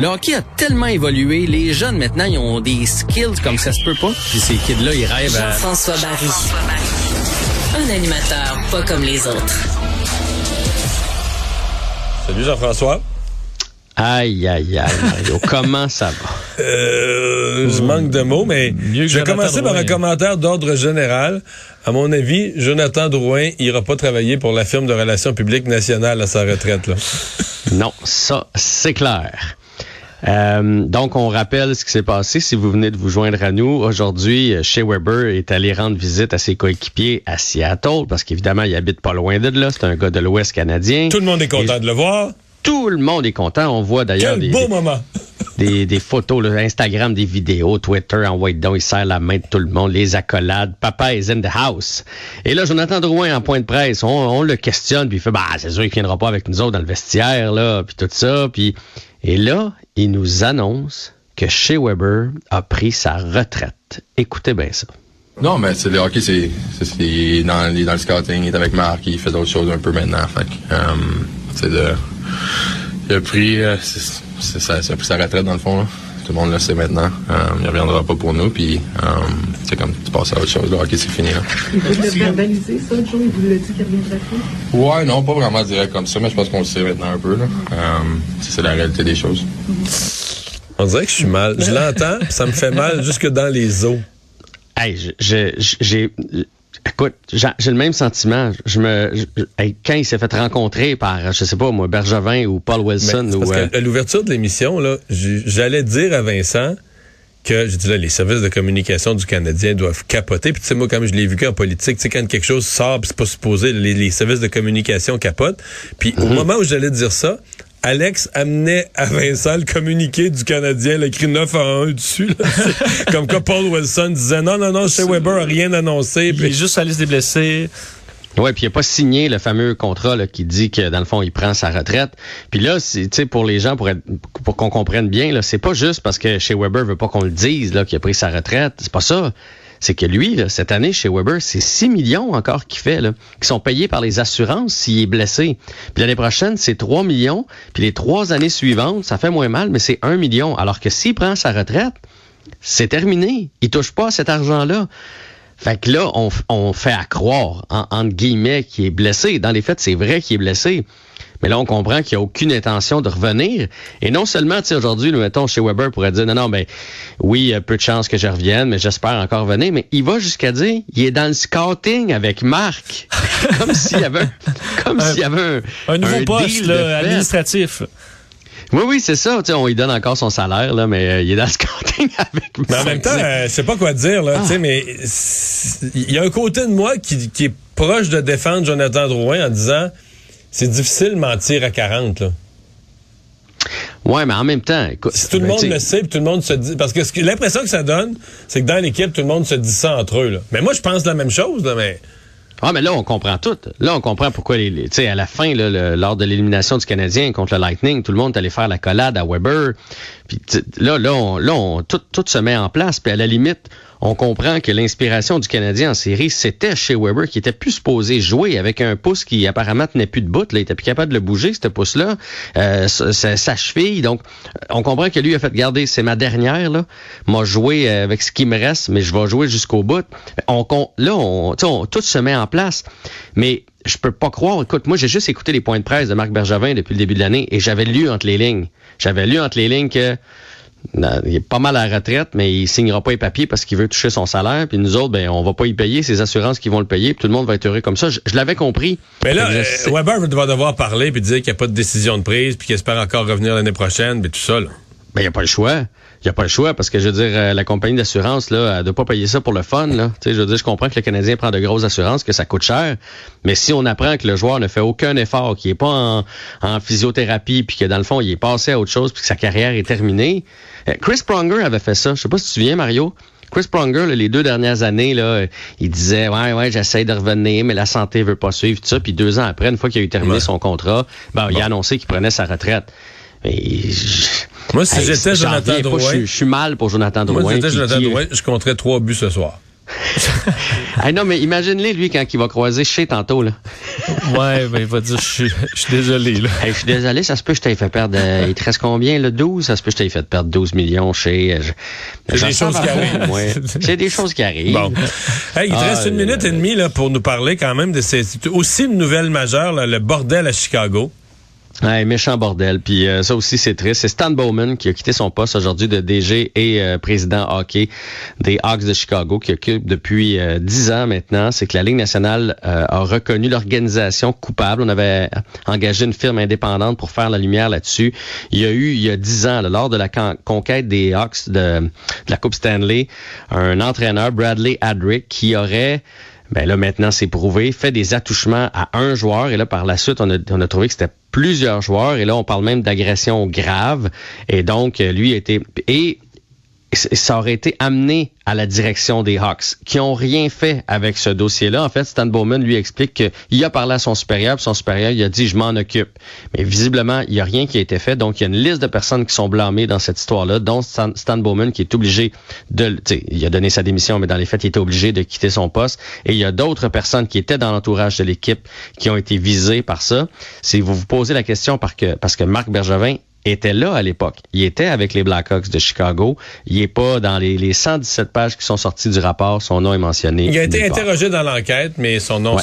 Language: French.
Le hockey a tellement évolué, les jeunes maintenant, ils ont des skills comme ça se peut pas. Puis ces kids-là, ils rêvent à... Jean-François Barry. Un animateur pas comme les autres. Salut Jean-François. Aïe, aïe, aïe, Mario. Comment ça va? Euh, je manque de mots, mais je vais commencer par un commentaire d'ordre général. À mon avis, Jonathan Drouin ira pas travailler pour la firme de relations publiques nationale à sa retraite. Là. Non, ça, c'est clair. Euh, donc, on rappelle ce qui s'est passé. Si vous venez de vous joindre à nous, aujourd'hui, Shea Weber est allé rendre visite à ses coéquipiers à Seattle, parce qu'évidemment, il habite pas loin de là. C'est un gars de l'Ouest canadien. Tout le monde est content Et de le voir. Tout le monde est content. On voit d'ailleurs Quel des, beau moment. Des, des photos, Instagram, des vidéos, Twitter, en white down, il serre la main de tout le monde, les accolades. Papa is in the house. Et là, Jonathan Drouin, en point de presse, on, le questionne, puis il fait, bah, c'est sûr qu'il viendra pas avec nous autres dans le vestiaire, là, puis tout ça. Puis, et là, il nous annonce que Shea Weber a pris sa retraite. Écoutez bien ça. Non, mais c'est le hockey, c'est, c'est, c'est- il, est dans, il dans le scouting, il est avec Marc, il fait d'autres choses un peu maintenant. Fait euh, c'est de, il a pris, euh, c'est, ça, ça a pris sa retraite dans le fond. Là. Tout le monde le sait maintenant. Euh, il reviendra pas pour nous, puis euh, c'est comme tu passes à autre chose. Le hockey, c'est fini. Là. Il vous verbalisé, ça, Joe? Il vous l'a dit qu'il reviendrait plus? Ouais, non, pas vraiment direct comme ça, mais je pense qu'on le sait maintenant un peu. Là. Euh, c'est, la réalité des choses. On dirait que je suis mal. Je l'entends, ça me fait mal jusque dans les os. Hey, je- je- j'ai. Écoute, j'ai le même sentiment. Je me, je- quand il s'est fait rencontrer par, je sais pas moi, Bergevin ou Paul Wilson parce ou. euh, qu'à l'ouverture de l'émission, là, j'allais dire à Vincent que j'ai dit là, les services de communication du Canadien doivent capoter. Puis tu sais, moi, comme je l'ai vu en politique, tu sais, quand quelque chose sort, c'est pas supposé, les, les services de communication capotent. Puis au moment où j'allais dire ça, Alex amenait à Vincent le communiqué du Canadien, le écrit 9 à 1 dessus. là. Comme quoi Paul Wilson disait non, non, non, chez Weber a rien annoncé. Il est juste la liste des blessés. Ouais, puis il a pas signé le fameux contrat là, qui dit que dans le fond il prend sa retraite. Puis là, c'est tu sais pour les gens pour être pour qu'on comprenne bien là, c'est pas juste parce que chez Weber veut pas qu'on le dise là qu'il a pris sa retraite, c'est pas ça. C'est que lui cette année chez Weber, c'est 6 millions encore qu'il fait là, qui sont payés par les assurances s'il est blessé. Puis l'année prochaine, c'est 3 millions, puis les trois années suivantes, ça fait moins mal, mais c'est 1 million alors que s'il prend sa retraite, c'est terminé. Il touche pas à cet argent-là. Fait que là, on, on fait à croire, en, entre guillemets, qu'il est blessé. Dans les faits, c'est vrai qu'il est blessé. Mais là, on comprend qu'il n'y a aucune intention de revenir. Et non seulement, tu sais, aujourd'hui, nous mettons, chez Weber pourrait dire, non, non, ben, oui, il y a peu de chances que je revienne, mais j'espère encore venir. Mais il va jusqu'à dire, il est dans le scouting avec Marc. comme s'il y avait, un- comme s'il y avait un, Un nouveau un poste deal là, administratif. Oui, oui, c'est ça. Tu sais, on lui donne encore son salaire, là, mais euh, il est dans le scouting avec Marc. Mais en même temps, euh, je sais pas quoi dire, là, tu sais, mais il y a un côté de moi qui, qui est proche de défendre Jonathan Drouin en disant c'est difficile de mentir à 40, là. Ouais, mais en même temps, écoute. Si tout le ben, monde tu sais, le sait, puis tout le monde se dit. Parce que que- l'impression que ça donne, c'est que dans l'équipe, tout le monde se dit ça entre eux, là. Mais moi, je pense la même chose, là, mais. Ah, mais là, on comprend tout. Là, on comprend pourquoi, tu sais, à la fin, là, le- lors de l'élimination du Canadien contre le Lightning, tout le monde allé faire la collade à Weber. Puis là, là, on, là on- tout, tout se met en place. Puis à la limite, on comprend que l'inspiration du Canadien en série, c'était chez Weber, qui était plus supposé jouer avec un pouce qui apparemment tenait plus de bout. Là, il était plus capable de le bouger, ce pouce-là. Euh, sa- cheville. Donc, on comprend que lui a fait garder, c'est ma dernière, là. M'a joué euh, avec ce qui me reste, mais je vais jouer jusqu'au bout. On, là, on, on- tout se met en place. Mais je peux pas croire. Écoute, moi, j'ai juste écouté les points de presse de Marc Bergevin depuis le début de l'année et j'avais lu entre les lignes. J'avais lu entre les lignes que non, il est pas mal à la retraite, mais il signera pas les papiers parce qu'il veut toucher son salaire. Puis nous autres, ben, on va pas y payer, c'est les assurances qui vont le payer, puis tout le monde va être heureux comme ça. Je, je l'avais compris. Mais là, je euh, Weber va devoir parler puis dire qu'il n'y a pas de décision de prise puis qu'il espère encore revenir l'année prochaine, puis tout ça, là. Ben, il n'y a pas le choix. Il n'y a pas le choix parce que, je veux dire, euh, la compagnie d'assurance, là, elle doit pas payer ça pour le fun, là. Tu sais, je veux dire, je comprends que le Canadien prend de grosses assurances, que ça coûte cher. Mais si on apprend que le joueur ne fait aucun effort, qu'il est pas en, en physiothérapie, puis que dans le fond, il est passé à autre chose, puis que sa carrière est terminée. Euh, Chris Pronger avait fait ça. Je sais pas si tu te souviens, Mario. Chris Pronger, là, les deux dernières années, là, euh, il disait ouais ouais j'essaie de revenir, mais la santé veut pas suivre tout ça. Puis deux ans après, une fois qu'il a eu terminé Ouais. son contrat, ben, il a annoncé qu'il prenait sa retraite. Je- Moi, si Hey, j'étais Jonathan pas, Drouin, Je, je suis mal pour Jonathan Drouin. moi, si j'étais Jonathan qui- Drouin, je compterais trois buts ce soir. Ah non, mais imagine-les, lui, quand il va croiser chez tantôt, là. ouais, ben, il va dire, je suis, désolé, là. Hey, je suis désolé, ça se peut que je t'aie fait perdre, euh, il te reste combien, le 12? Ça se peut que je t'ai fait perdre 12 millions chez... euh, C'est des choses qui arrivent. C'est des choses qui arrivent. Bon. Hey, il te Ah, reste une là, minute et demie là, pour nous parler quand même de ces, c'est aussi une nouvelle majeure, là, le bordel à Chicago. Ouais, méchant bordel. Puis euh, ça aussi, c'est triste. C'est Stan Bowman qui a quitté son poste aujourd'hui de DG et euh, président hockey des Hawks de Chicago, qui occupe depuis euh, dix ans maintenant. C'est que la Ligue nationale euh, a reconnu l'organisation coupable. On avait engagé une firme indépendante pour faire la lumière là-dessus. Il y a eu, il y a dix ans, là, lors de la con- conquête des Hawks de, de la Coupe Stanley, un entraîneur, Bradley Adrick, qui aurait ben là, maintenant, c'est prouvé. Fait des attouchements à un joueur. Et là, par la suite, on a, on a trouvé que c'était plusieurs joueurs. Et là, on parle même d'agression grave. Et donc, lui été... Et ça aurait été amené à la direction des Hawks, qui ont rien fait avec ce dossier-là. En fait, Stan Bowman lui explique qu'il a parlé à son supérieur, puis son supérieur il a dit je m'en occupe. Mais visiblement, il n'y a rien qui a été fait. Donc, il y a une liste de personnes qui sont blâmées dans cette histoire-là, dont Stan, Bowman qui est obligé de, il a donné sa démission, mais dans les faits, il était obligé de quitter son poste. Et il y a d'autres personnes qui étaient dans l'entourage de l'équipe qui ont été visées par ça. Si vous vous posez la question parce que parce que Marc Bergevin était là à l'époque. Il était avec les Blackhawks de Chicago. Il est pas dans les, les 117 pages qui sont sorties du rapport. Son nom est mentionné. Il a été interrogé dans l'enquête, mais son nom Ouais. sort